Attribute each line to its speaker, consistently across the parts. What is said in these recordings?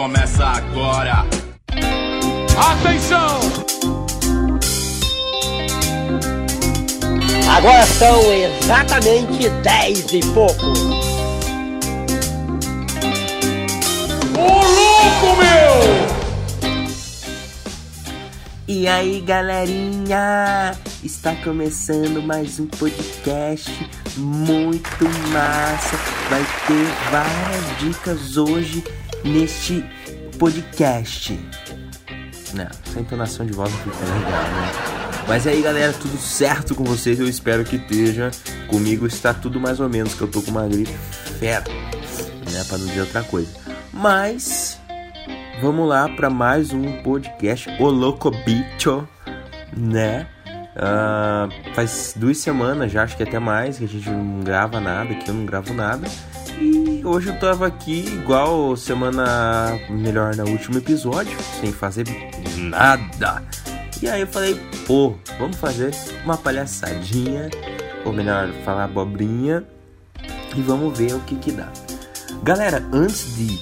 Speaker 1: começa agora.
Speaker 2: Atenção!
Speaker 3: Agora são exatamente 10 e pouco.
Speaker 2: Ô louco, meu!
Speaker 4: E aí, galerinha? Está começando mais um podcast muito massa. Vai ter várias dicas hoje neste podcast. Não, essa entonação de voz não fica legal, né? Mas aí, galera, tudo certo com vocês? Eu espero que esteja. Comigo está tudo mais ou menos, que eu tô com uma gripe fera, né? Pra não dizer outra coisa. Mas vamos lá para mais um podcast O Louco Bicho, né? Uh, faz duas semanas já, acho que até mais, que a gente não grava nada, que eu não gravo nada. E hoje eu tava aqui igual semana melhor no último episódio, sem fazer nada. E aí eu falei, pô, vamos fazer uma palhaçadinha, ou melhor, falar abobrinha, e vamos ver o que que dá. Galera, antes de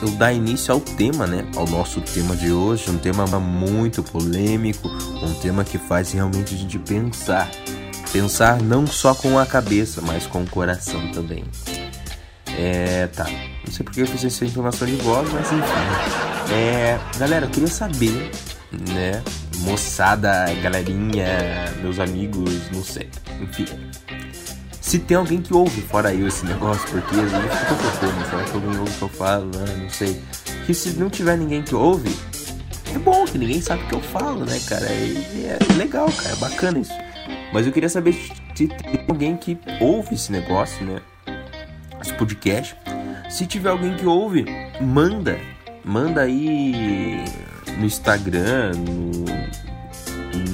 Speaker 4: eu dar início ao tema, né? Ao nosso tema de hoje, um tema muito polêmico, um tema que faz realmente a gente pensar. Pensar não só com a cabeça, mas com o coração também. É, tá. Não sei porque eu fiz essa informação de voz, mas enfim. É, galera, eu queria saber, né? Moçada, galerinha, meus amigos, não sei. Enfim. Se tem alguém que ouve fora eu esse negócio, porque às vezes fico preocupado, será que alguém ouve o que eu falo, né? Não sei. Que se não tiver ninguém que ouve, é bom que ninguém sabe o que eu falo, né, cara? É, é legal, cara, é bacana isso. Mas eu queria saber se tem alguém que ouve esse negócio, né? Esse podcast. Se tiver alguém que ouve, manda. Manda aí no Instagram, no,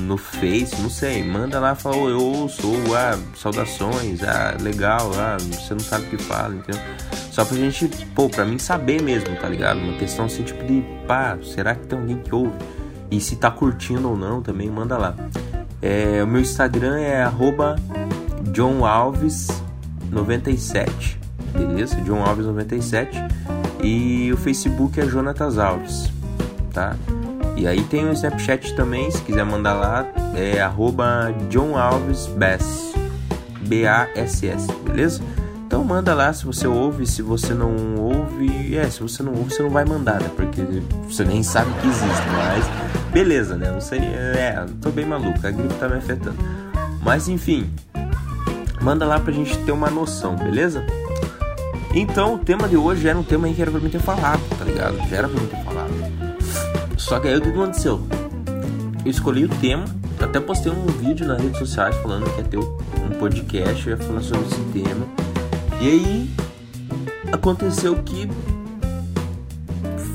Speaker 4: no Face, não sei. Manda lá, fala, oh, eu ouço, ou, ah, saudações, ah, legal, ah, você não sabe o que fala, entendeu? Só pra gente, pô, pra mim saber mesmo, tá ligado? Uma questão assim, tipo de, pá, será que tem alguém que ouve? E se tá curtindo ou não, também manda lá. É, o meu Instagram é arroba johnalves97, beleza? John Alves 97 e o Facebook é Jonatas Alves, tá? E aí tem o Snapchat também, se quiser mandar lá, é arroba John Alves Bass, B-A-S-S, beleza? Então manda lá se você ouve, se você não ouve, é, se você não ouve, você não vai mandar, né? Porque você nem sabe que existe, mas beleza, né? Não sei, é, tô bem maluco, a gripe tá me afetando. Mas enfim, manda lá pra gente ter uma noção, beleza? Então, o tema de hoje era um tema aí que era pra mim ter falado, tá ligado? Já era pra mim ter falado. Só que aí o que aconteceu? Eu escolhi o tema, até postei um vídeo nas redes sociais falando que ia ter um podcast, eu ia falar sobre esse tema. E aí aconteceu que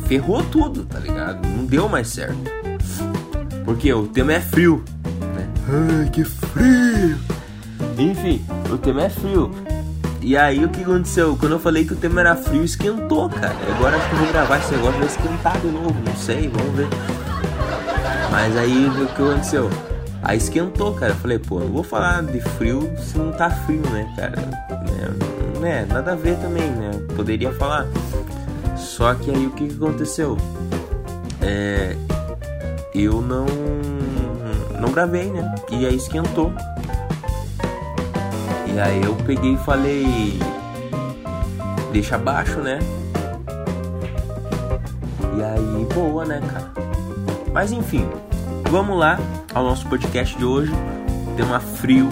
Speaker 4: ferrou tudo, tá ligado? Não deu mais certo. Porque o tema é frio, né? Ai, que frio! Enfim, o tema é frio. E aí o que aconteceu? Quando eu falei que o tema era frio, esquentou, cara. Agora acho que eu vou gravar esse negócio vai esquentar de novo, não sei, vamos ver. Mas aí o que aconteceu? Aí esquentou, cara. Eu falei, pô, não vou falar de frio se não tá frio, né, cara? É, né, nada a ver também, né? Poderia falar. Só que aí o que aconteceu? É. Eu não. Não gravei, né? E aí esquentou. E aí eu peguei e falei. Deixa abaixo, né? E aí, boa, né, cara? Mas enfim, vamos lá ao nosso podcast de hoje. Tema frio,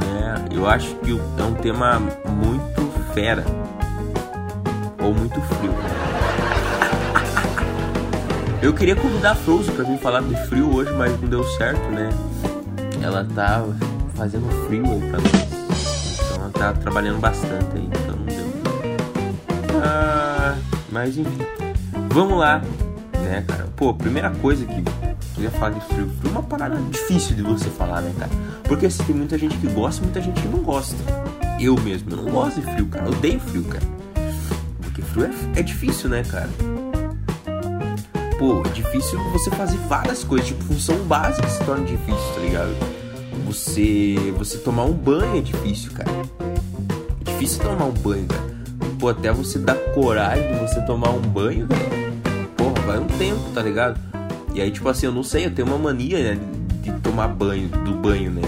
Speaker 4: né? Eu acho que é um tema muito fera. Ou muito frio. Eu queria convidar a Frozen pra vir falar de frio hoje, mas não deu certo, né? Ela tá fazendo frio aí pra nós. Tá trabalhando bastante aí, então não deu. Ah, mas enfim. Vamos lá, né, cara? Pô, primeira coisa que eu ia falar de frio. Frio é uma parada difícil de você falar, né, cara? Porque assim, tem muita gente que gosta e muita gente que não gosta. Eu mesmo, eu não gosto de frio, cara. Eu odeio frio, cara. Porque frio é, é difícil, né, cara? Pô, é difícil você fazer várias coisas. Tipo, função básica se torna difícil, tá ligado? Você, você tomar um banho é difícil, cara. Difícil tomar um banho, cara. Pô, até você dar coragem de você tomar um banho, velho. vai um tempo, tá ligado? E aí, tipo assim, eu não sei, eu tenho uma mania, né, de tomar banho, do banho, né?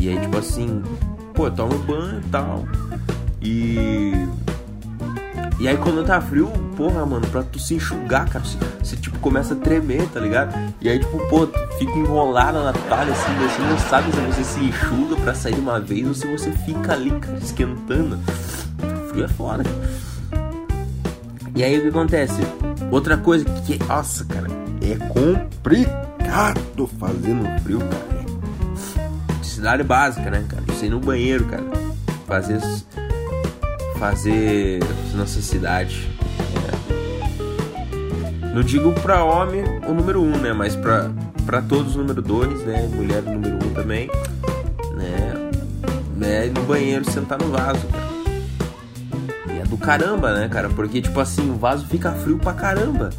Speaker 4: E aí, tipo assim, pô, eu tomo banho e tal. E. E aí quando tá frio, porra, mano, pra tu se enxugar, cara, você, você tipo começa a tremer, tá ligado? E aí, tipo, pô, fica enrolado na talha, assim, você não sabe se você se enxuga pra sair de uma vez ou se você fica ali, cara, esquentando. Frio é foda. E aí o que acontece? Outra coisa que, nossa, cara, é complicado fazer no frio, cara. Necessidade básica, né, cara? Isso aí no banheiro, cara. Fazer. Fazer necessidade. É. Não digo pra homem o número um, né? Mas pra todos o número dois, né? Mulher o número um também. Né? né? No banheiro sentar no vaso, cara do caramba, né, cara? Porque, tipo assim, o vaso fica frio pra caramba.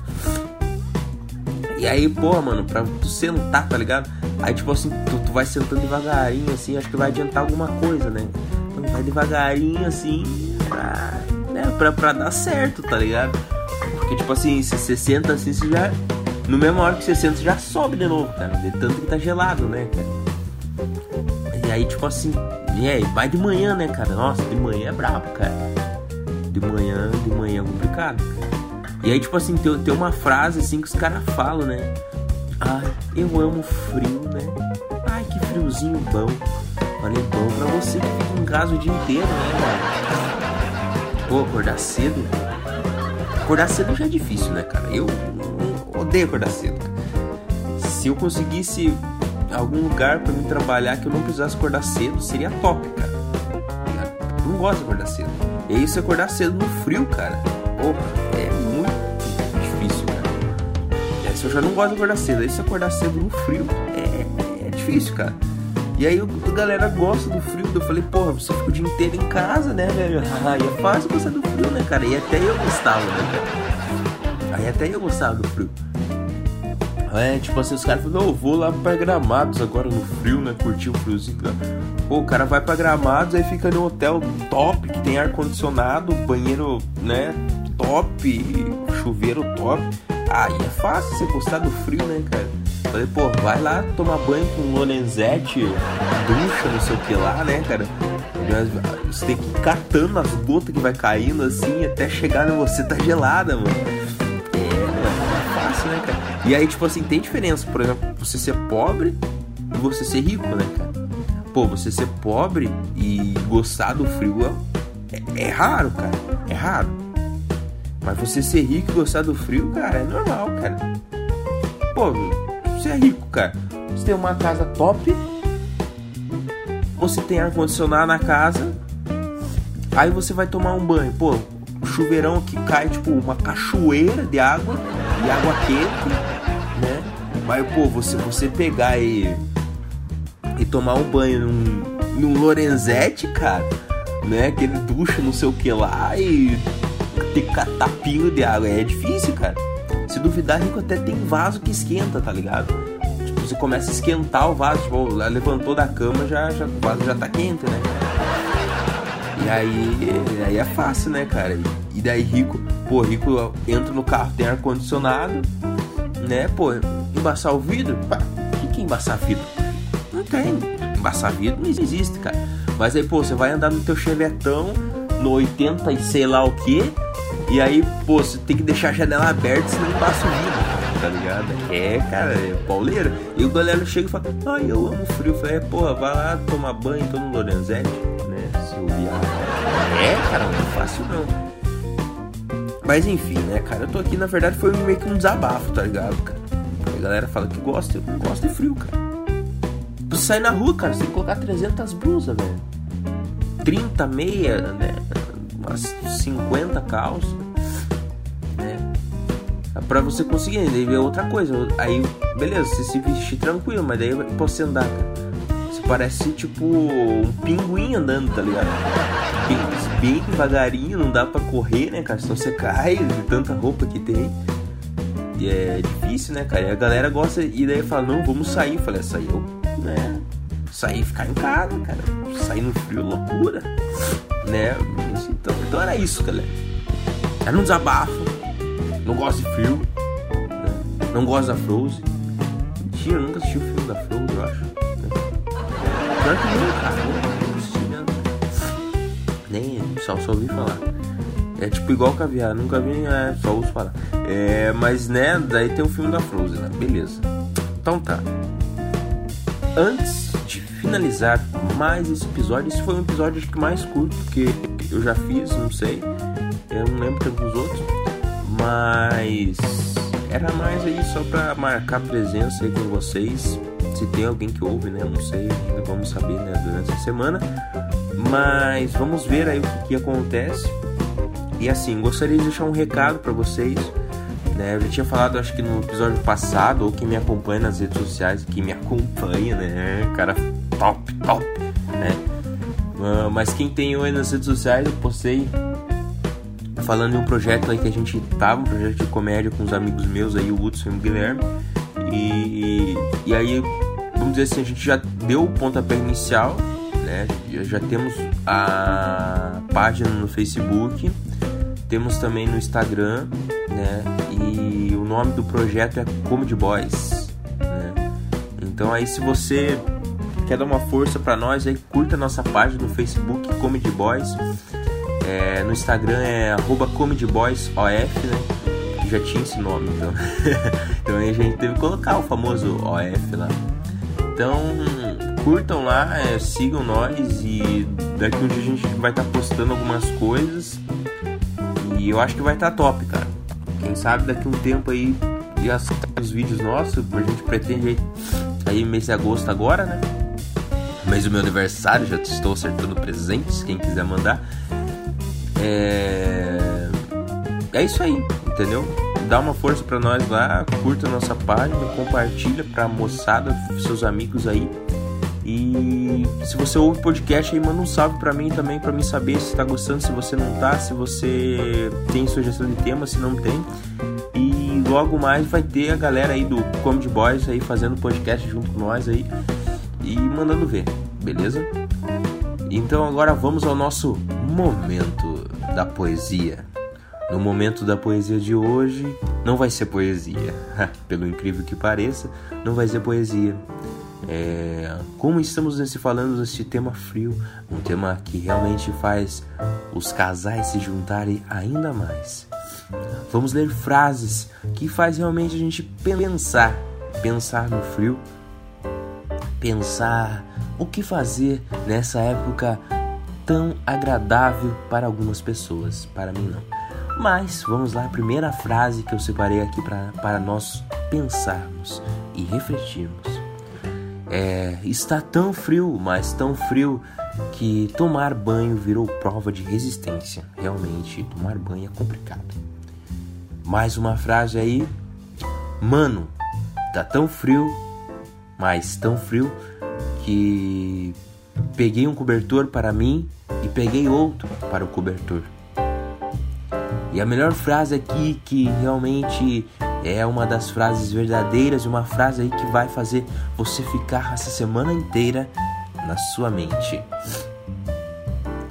Speaker 4: E aí, pô, mano, pra tu sentar, tá ligado? Aí, tipo assim, tu, tu vai sentando devagarinho, assim, acho que vai adiantar alguma coisa, né? Vai devagarinho, assim, pra, né, pra, pra dar certo, tá ligado? Porque, tipo assim, se você senta assim, você já. No mesmo hora que você senta, você já sobe de novo, cara. De tanto que tá gelado, né, cara? E aí, tipo assim, e aí, vai de manhã, né, cara? Nossa, de manhã é brabo, cara de manhã, de manhã é complicado. E aí, tipo assim, tem, tem uma frase assim que os caras falam, né? Ai, eu amo frio, né? Ai, que friozinho bom. Falei, bom pra você que fica em casa o dia inteiro, né, cara? Pô, acordar cedo. Acordar cedo já é difícil, né, cara? Eu, odeio acordar cedo. Se eu conseguisse algum lugar para me trabalhar que eu não precisasse acordar cedo, seria top, cara. Eu não gosto de acordar cedo. E isso acordar cedo no frio, cara. É muito difícil, cara. É, se eu já não gosto de acordar cedo, aí se acordar cedo no frio é, é difícil, cara. E aí a galera gosta do frio. Eu falei, porra, você fica o dia inteiro em casa, né, velho? Aí é fácil gostar do frio, né, cara? E até eu gostava, né, cara? Aí até eu gostava do frio. É, tipo assim, os caras falam, eu vou lá pra Gramados agora no frio, né? Curtir o friozinho. Pô, o cara vai pra Gramados, aí fica no hotel top, que tem ar-condicionado, banheiro, né? Top, chuveiro top. Aí é fácil você gostar do frio, né, cara? Falei, pô, vai lá tomar banho com Lorenzetti, ducha, não sei o que lá, né, cara? Você tem que ir catando as gotas que vai caindo assim até chegar em você, tá gelada, mano. É, é fácil, né, cara? E aí, tipo assim, tem diferença, por exemplo, você ser pobre e você ser rico, né, cara? Pô, você ser pobre e gostar do frio é, é raro, cara. É raro. Mas você ser rico e gostar do frio, cara, é normal, cara. Pô, você é rico, cara. Você tem uma casa top. Você tem ar-condicionado na casa. Aí você vai tomar um banho. Pô, chuveirão que cai, tipo, uma cachoeira de água. De água quente né? Mas, pô, você, você pegar e, e tomar um banho num, num Lorenzetti, cara, né? Aquele ducha, não sei o que lá, e ter tapinho de água. É difícil, cara. Se duvidar, Rico até tem vaso que esquenta, tá ligado? Tipo, você começa a esquentar o vaso, tipo, levantou da cama, já, já, o vaso já tá quente, né? E aí, aí é fácil, né, cara? E daí Rico, pô, Rico entra no carro, tem ar-condicionado, né, pô, embaçar o vidro? Pá, o que é embaçar vidro? Não tem. Embaçar vidro não existe, cara. Mas aí, pô, você vai andar no teu chevetão, no 80 e sei lá o que, e aí, pô, você tem que deixar a janela aberta, senão embaça o vidro, tá ligado? É, cara, é pauleira. E o galera chega e fala, ai, eu amo frio. Eu falei, é, porra, vai lá tomar banho, então no Lorenzetti, né, seu viado. É, cara, não é fácil não. Mas enfim, né, cara? Eu tô aqui, na verdade, foi meio que um desabafo, tá ligado, cara? A galera fala que gosta, eu gosto de frio, cara. Pra sair na rua, cara, você tem que colocar 300 blusas, velho. 30 meia, né? Umas 50 calças, né? Pra você conseguir, daí é outra coisa. Aí, beleza, você se vestir tranquilo, mas daí você andar, cara. Você parece tipo um pinguim andando, tá ligado? bem devagarinho, não dá para correr, né, cara? Senão você cai de tanta roupa que tem. E é difícil, né, cara? E a galera gosta, e daí fala, não, vamos sair. Eu falei, sair eu, né? Sair ficar em casa, cara. Sair no frio, loucura. Né? Então, então era isso, galera. Era um desabafo. Não gosto de frio. Não gosto da Frozen. Mentira, eu nunca assisti o filme da Frozen, eu acho. Pior que não, cara. Não assisti, né? Nem só, só ouvi falar. É tipo igual caviar, nunca vi, é, só ouço falar. É, mas né, daí tem o filme da Frozen, né? Beleza. Então tá. Antes finalizar mais esse episódio, esse foi um episódio acho que mais curto que eu já fiz, não sei. Eu não lembro tanto dos outros. Mas era mais aí só pra marcar presença aí com vocês. Se tem alguém que ouve, né? Não sei, vamos saber né, durante a semana. Mas vamos ver aí o que, que acontece. E assim, gostaria de deixar um recado para vocês. Né? Eu já tinha falado, acho que no episódio passado, ou quem me acompanha nas redes sociais, que me acompanha, né? Cara top, top, né? Uh, mas quem tem eu aí nas redes sociais, eu postei falando de um projeto aí que a gente tava, um projeto de comédia com os amigos meus aí, o Hudson e o Guilherme. E, e aí, vamos dizer assim, a gente já deu o pontapé inicial, né? Já, já temos a página no Facebook, temos também no Instagram, né? E o nome do projeto é Comedy Boys, né? Então aí se você quer dar uma força para nós aí, curta nossa página no Facebook Comedy Boys. É, no Instagram é arroba comedyboysof, né? Já tinha esse nome, então. então a gente teve que colocar o famoso OF lá. Então, curtam lá, é, sigam nós e daqui um dia a gente vai estar tá postando algumas coisas. E eu acho que vai estar tá top, cara. Quem sabe daqui um tempo aí já os vídeos nossos, a gente pretende aí mês de agosto agora, né? Mês do meu aniversário, já estou acertando presentes, quem quiser mandar. É, é isso aí, entendeu? Dá uma força para nós lá, curta a nossa página, compartilha pra moçada, seus amigos aí. E se você ouve podcast aí, manda um salve para mim também, para mim saber se tá gostando, se você não tá, se você tem sugestão de tema, se não tem. E logo mais vai ter a galera aí do Comedy Boys aí fazendo podcast junto com nós aí e mandando ver, beleza? Então agora vamos ao nosso momento da poesia. No momento da poesia de hoje, não vai ser poesia. Pelo incrível que pareça, não vai ser poesia. É, como estamos nesse falando desse tema frio, um tema que realmente faz os casais se juntarem ainda mais. Vamos ler frases que faz realmente a gente pensar, pensar no frio, pensar o que fazer nessa época tão agradável para algumas pessoas, para mim não. Mas vamos lá, a primeira frase que eu separei aqui pra, para nós pensarmos e refletirmos. É, está tão frio, mas tão frio que tomar banho virou prova de resistência. Realmente, tomar banho é complicado. Mais uma frase aí. Mano, tá tão frio, mas tão frio que peguei um cobertor para mim e peguei outro para o cobertor. E a melhor frase aqui que realmente é uma das frases verdadeiras, uma frase aí que vai fazer você ficar essa semana inteira na sua mente.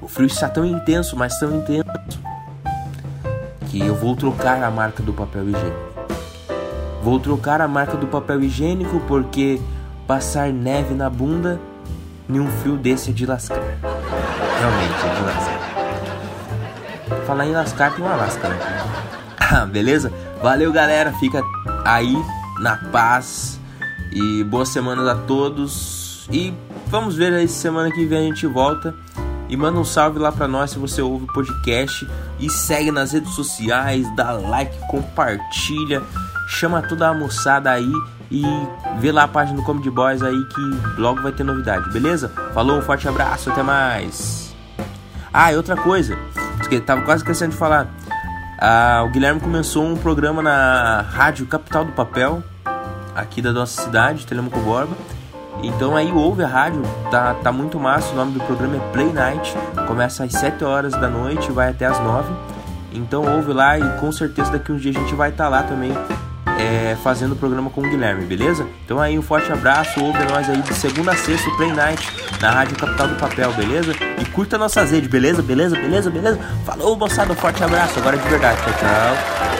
Speaker 4: O frio está tão intenso, mas tão intenso que eu vou trocar a marca do papel higiênico. Vou trocar a marca do papel higiênico porque passar neve na bunda nenhum fio desse é de lascar. Realmente é de lascar. Falar em lascar tem uma lasca, né? Beleza? Valeu, galera. Fica aí na paz. E boas semanas a todos. E vamos ver aí semana que vem a gente volta. E manda um salve lá pra nós se você ouve o podcast. E segue nas redes sociais, dá like, compartilha. Chama toda a moçada aí e vê lá a página do Comedy Boys aí que logo vai ter novidade, beleza? Falou, um forte abraço, até mais. Ah, e outra coisa, que tava quase esquecendo de falar. Ah, o Guilherme começou um programa na Rádio Capital do Papel, aqui da nossa cidade, Telemaco Borba. Então aí ouve a rádio, tá, tá muito massa. O nome do programa é Play Night. Começa às 7 horas da noite e vai até às 9. Então ouve lá e com certeza daqui uns dias a gente vai estar tá lá também é, fazendo o programa com o Guilherme, beleza? Então aí um forte abraço, ouve nós aí de segunda a sexta, Play Night, na Rádio Capital do Papel, beleza? E curta nossas redes, beleza? Beleza, beleza, beleza? Falou, moçada, um forte abraço, agora de verdade, tchau, tchau.